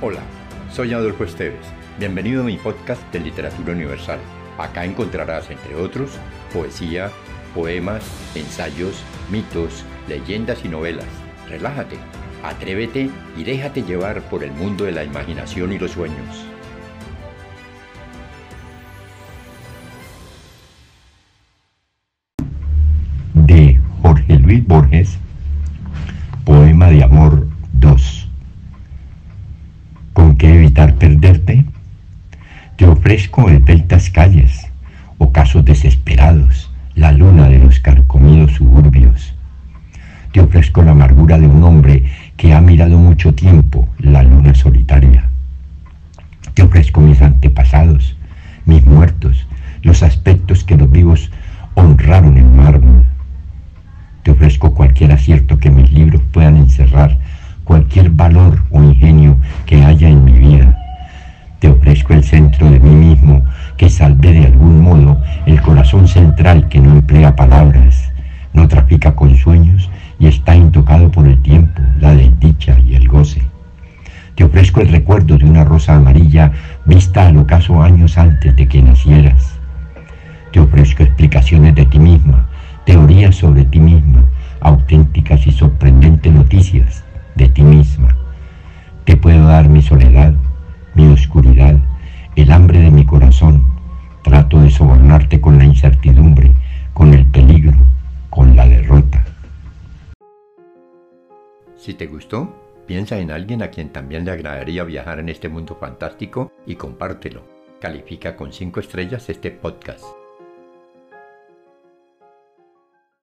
Hola, soy Adolfo Esteves. Bienvenido a mi podcast de Literatura Universal. Acá encontrarás, entre otros, poesía, poemas, ensayos, mitos, leyendas y novelas. Relájate, atrévete y déjate llevar por el mundo de la imaginación y los sueños. Perderte? Te ofrezco esbeltas calles, ocasos desesperados, la luna de los carcomidos suburbios. Te ofrezco la amargura de un hombre que ha mirado mucho tiempo la luna solitaria. Te ofrezco mis antepasados, mis muertos, los aspectos que los vivos honraron en mármol. Te ofrezco cualquier acierto que mis libros puedan encerrar, cualquier valor o ingenio que haya en. Te ofrezco el centro de mí mismo, que salve de algún modo el corazón central que no emplea palabras, no trafica con sueños y está intocado por el tiempo, la desdicha y el goce. Te ofrezco el recuerdo de una rosa amarilla vista al ocaso años antes de que nacieras. Te ofrezco explicaciones de ti misma, teorías sobre ti misma, auténticas y Trato de sobornarte con la incertidumbre, con el peligro, con la derrota. Si te gustó, piensa en alguien a quien también le agradaría viajar en este mundo fantástico y compártelo. Califica con 5 estrellas este podcast.